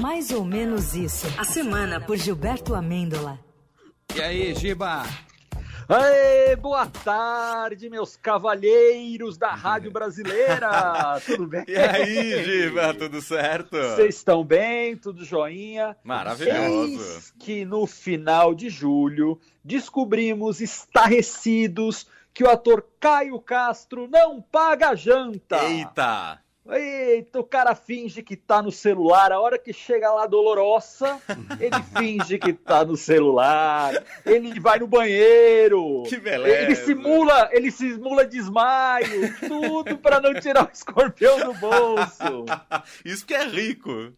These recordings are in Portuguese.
Mais ou menos isso. A semana por Gilberto Amêndola. E aí, Giba? Aê, boa tarde, meus cavalheiros da Rádio Brasileira! Tudo bem? E aí, Giba, tudo certo? Vocês estão bem? Tudo joinha? Maravilhoso! Eis que no final de julho descobrimos estarrecidos que o ator Caio Castro não paga janta! Eita! Eita, o cara finge que tá no celular. A hora que chega lá dolorosa, ele finge que tá no celular. Ele vai no banheiro. Que beleza. Ele simula, ele simula desmaio, tudo para não tirar o escorpião do bolso. Isso que é rico.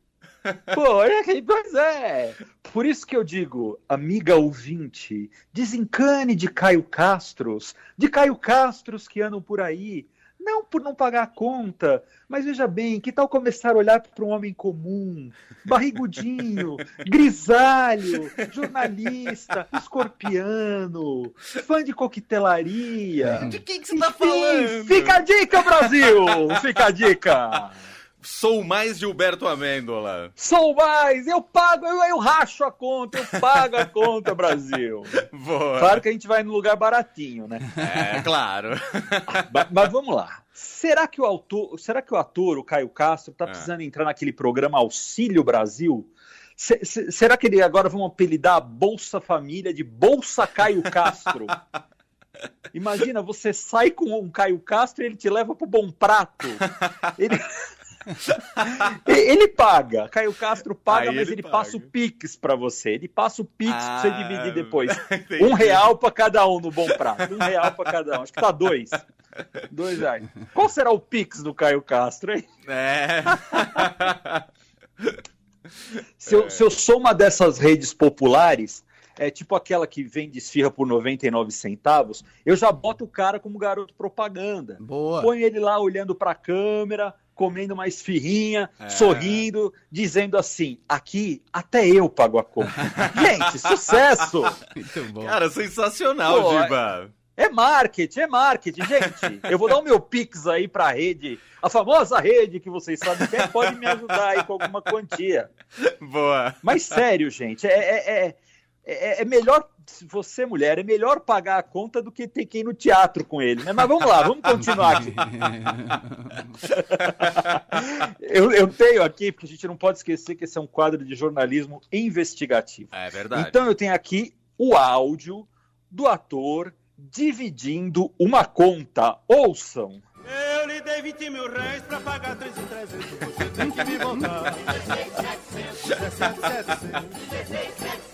Pô, é, pois é. Por isso que eu digo, amiga ouvinte, desencane de Caio Castros, de Caio Castros que andam por aí não por não pagar a conta, mas veja bem, que tal começar a olhar para um homem comum, barrigudinho, grisalho, jornalista, escorpiano, fã de coquetelaria. De quem que você está falando? Fica a dica, Brasil! Fica a dica! Sou mais Gilberto Amêndola. Sou mais! Eu pago, eu, eu racho a conta, eu pago a conta, Brasil. Boa. Claro que a gente vai no lugar baratinho, né? É, claro. mas, mas vamos lá. Será que o autor, será que o ator, o Caio Castro, tá É. precisando entrar naquele programa Auxílio Brasil? Se- será que ele agora vão apelidar a Bolsa Família de Bolsa Caio Castro? Imagina, você sai com um Caio Castro e ele te leva pro Bom Prato. Ele, ele paga, Caio Castro paga, Aí mas ele ele passa o paga. Pix pra você. Ele passa o Pix pra você Ah, dividir depois. entendi. Um real pra cada um no Bom Prato. Um real pra cada um. Acho que tá dois. Dois reais. Qual será o Pix do Caio Castro, hein? É. Se eu, se eu sou uma dessas redes populares, é tipo aquela que vende esfirra por 99 centavos, eu já boto o cara como garoto propaganda. Boa. Põe ele lá olhando pra câmera, comendo uma esfirrinha, É. sorrindo, dizendo assim: aqui até eu pago a conta. Gente, sucesso! Muito bom. Cara, sensacional, Pô, Giba. É marketing, é marketing, gente. Eu vou dar o meu Pix aí pra rede, a famosa rede que vocês sabem que é, pode me ajudar aí com alguma quantia. Boa. Mas sério, gente, é, é, é, é- é melhor, você é mulher, é melhor pagar a conta do que ter que ir no teatro com ele, né? Mas vamos lá, vamos continuar aqui. Eu, eu tenho aqui, porque a gente não pode esquecer que esse é um quadro de jornalismo investigativo. É verdade. Então eu tenho aqui o áudio do ator dividindo uma conta. Ouçam. Eu lhe dei 20 mil reais pra pagar 3 e 300. Você tem que me voltar. 17,700.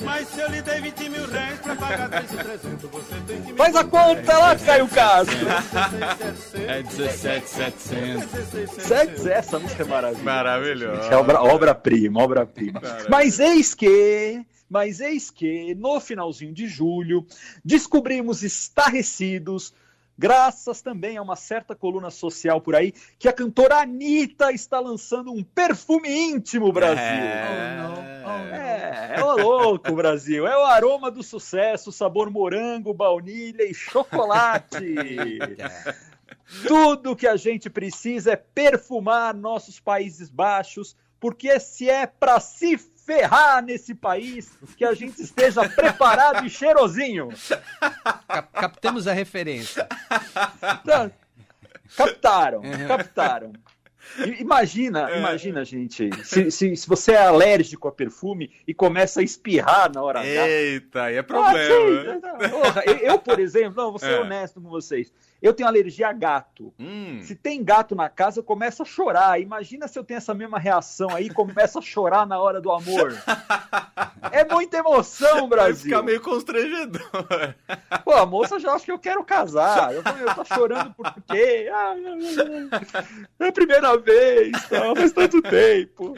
Mas se eu lhe dei 20 mil reais pra pagar 3 e 300, você tem que me Faz a conta lá, Caio Castro. É 17,700. Sete, essa música é maravilhosa. Maravilhoso. Gente, é obra- obra-prima, obra-prima. Maravilha. Mas eis que, mas eis que, no finalzinho de julho, descobrimos estarrecidos, graças também a uma certa coluna social por aí, que a cantora Anitta está lançando um perfume íntimo, Brasil. É, é o louco, Brasil. É o aroma do sucesso, sabor morango, baunilha e chocolate. Tudo que a gente precisa é perfumar nossos Países Baixos, porque se é para se ferrar nesse país, que a gente esteja preparado e cheirosinho. Cap- captamos a referência. Tá. Captaram, captaram. Imagina, É. imagina, gente, se, se, se você é alérgico a perfume e começa a espirrar na hora H. Eita, aí é Ah, problema. sim, porra, eu, por exemplo, não, vou ser É. honesto com vocês. Eu tenho alergia a gato. Hum. Se tem gato na casa, eu começo a chorar. Imagina se eu tenho essa mesma reação aí e começo a chorar na hora do amor. É muita emoção, Vai Brasil. ficar meio constrangedor. Pô, a moça já acha que eu quero casar. Eu, tô- eu tô chorando por quê? Ah, é a primeira vez, tá? faz tanto tempo.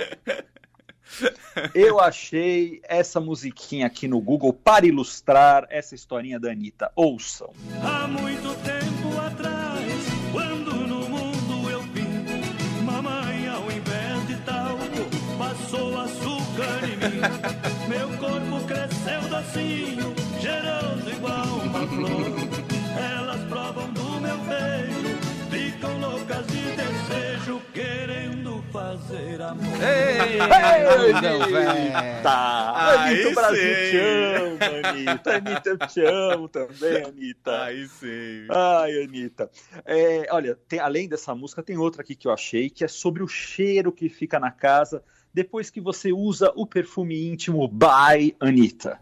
Eu achei essa musiquinha aqui no Google para ilustrar essa historinha da Anitta. Ouçam. Há muito tempo atrás, quando no mundo eu vim, mamãe, ao invés de talco, passou açúcar em mim. Meu corpo cresceu docinho, cheiroso igual uma flor. Elas provam do meu beijo, fazer fazer amor. Ei. Tá. Aí Anitta, o Brasil sim. te ama, Anitta. Anitta, eu te amo também, Anitta. Aí sim. Ai, Anitta. É, olha, tem- além dessa música, tem outra aqui que eu achei, que é sobre o cheiro que fica na casa depois que você usa o perfume íntimo by Anitta.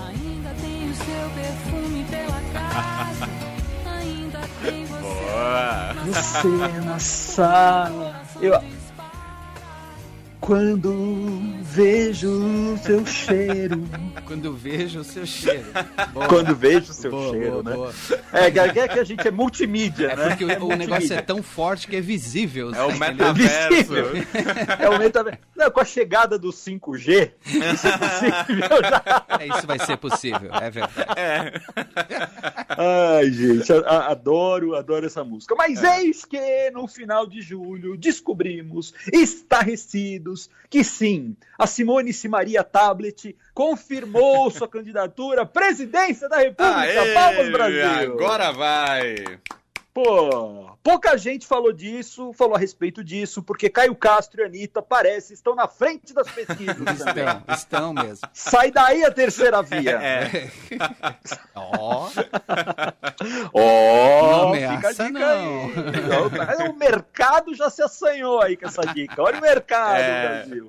Ainda tem o seu perfume pela casa. Ainda tem você. Boa. Você na sala. Eu... Quando vejo seu cheiro. Quando vejo o seu cheiro. Boa. Quando vejo seu Boa, cheiro, boa, né? boa. É, que é que a gente é multimídia, É né? porque o, o multimídia. negócio é tão forte que é visível. É o metaverso. Visível. É o metaverso. Não, com a chegada do 5G, isso é possível já. É, isso vai ser possível, é verdade. Ai, gente, a- a- adoro, adoro essa música. Mas eis que no final de julho descobrimos, estarrecidos, que sim, a Simone Simaria Tablet confirmou sua candidatura à presidência da República. Aê, Palmas, Brasil! Agora vai. Pô, pouca gente falou disso, falou a respeito disso, porque Caio Castro e Anitta parece estão na frente das pesquisas. também. Estão, estão mesmo. Sai daí a terceira via. É. Ó, Ó, Não fica a dica não. aí. O mercado já se assanhou aí com essa dica. Olha o mercado, É. Brasil.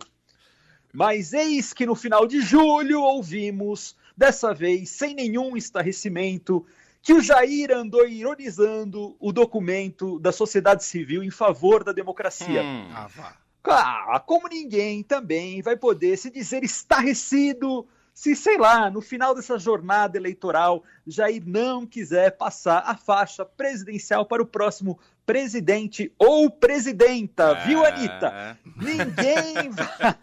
Mas eis que no final de julho ouvimos, dessa vez sem nenhum estarrecimento, que o Jair andou ironizando o documento da sociedade civil em favor da democracia. Hum. ah, vá. Ah, como ninguém também vai poder se dizer estarrecido se, sei lá, no final dessa jornada eleitoral, Jair não quiser passar a faixa presidencial para o próximo presidente ou presidenta, viu, É. Anitta? Ninguém vai.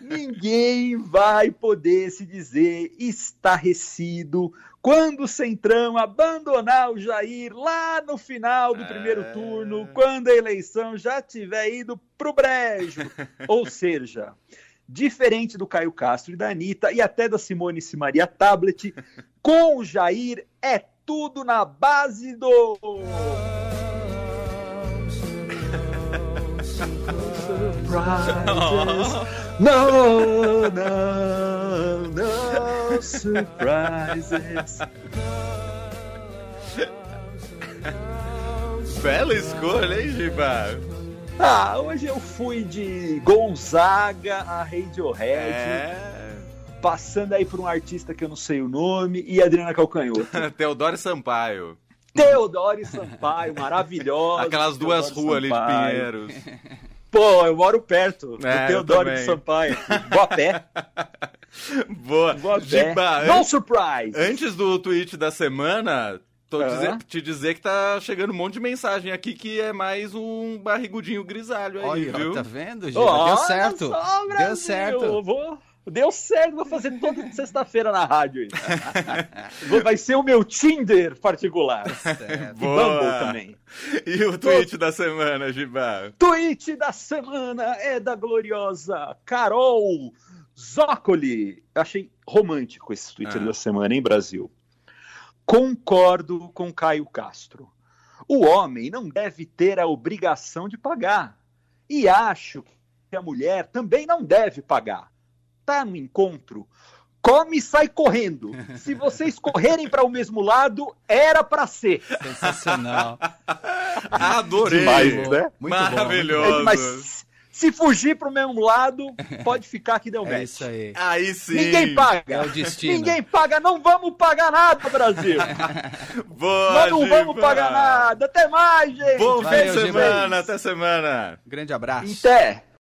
ninguém vai poder se dizer estarrecido quando o Centrão abandonar o Jair lá no final do primeiro É. turno, quando a eleição já tiver ido pro brejo. Ou seja, diferente do Caio Castro e da Anitta e até da Simone Simaria Tablet, com o Jair é tudo na base do. Surprises. No, no, no surprises. Bela escolha, hein, Giba? Ah, hoje eu fui de Gonzaga a Radiohead, É. passando aí por um artista que eu não sei o nome, e Adriana Calcanhoto. Teodoro Sampaio. Teodoro Sampaio, maravilhosa. Aquelas duas Teodoro ruas ali de. Pinheiros. Pô, eu moro perto do É, eu Teodoro de. Sampaio. Vou a pé, Boa. vou a pé. Giba, No an- surprise! antes do tweet da semana, tô Ah. dizer- te dizer que tá chegando um monte de mensagem aqui que é mais um barrigudinho grisalho aí, Olha, viu? tá vendo, Giba? Olha Deu certo. só, Deu certo. eu Vou... Deu certo, vou fazer toda sexta-feira na rádio. Vai ser o meu Tinder particular. Certo. E. Bumble também. E o tweet da semana, Giba? Tweet da semana é da gloriosa Carol Zócoli. Eu achei romântico esse Twitter Ah. da semana, hein, Brasil? Concordo com Caio Castro. O homem não deve ter a obrigação de pagar. E acho que a mulher também não deve pagar. Tá no encontro? Come e sai correndo. Se vocês correrem para o mesmo lado, era para ser. Sensacional. Adorei! Demais, né? Muito bom. Maravilhoso! Mas se fugir para o mesmo lado, pode ficar que deu É match. isso aí. Aí sim! Ninguém paga. É o destino. Ninguém paga, não vamos pagar nada, Brasil. Boa, Nós não vamos Giba! pagar nada. Até mais, gente. Bom fim Valeu, de Giba. semana, até semana! Grande abraço. Até.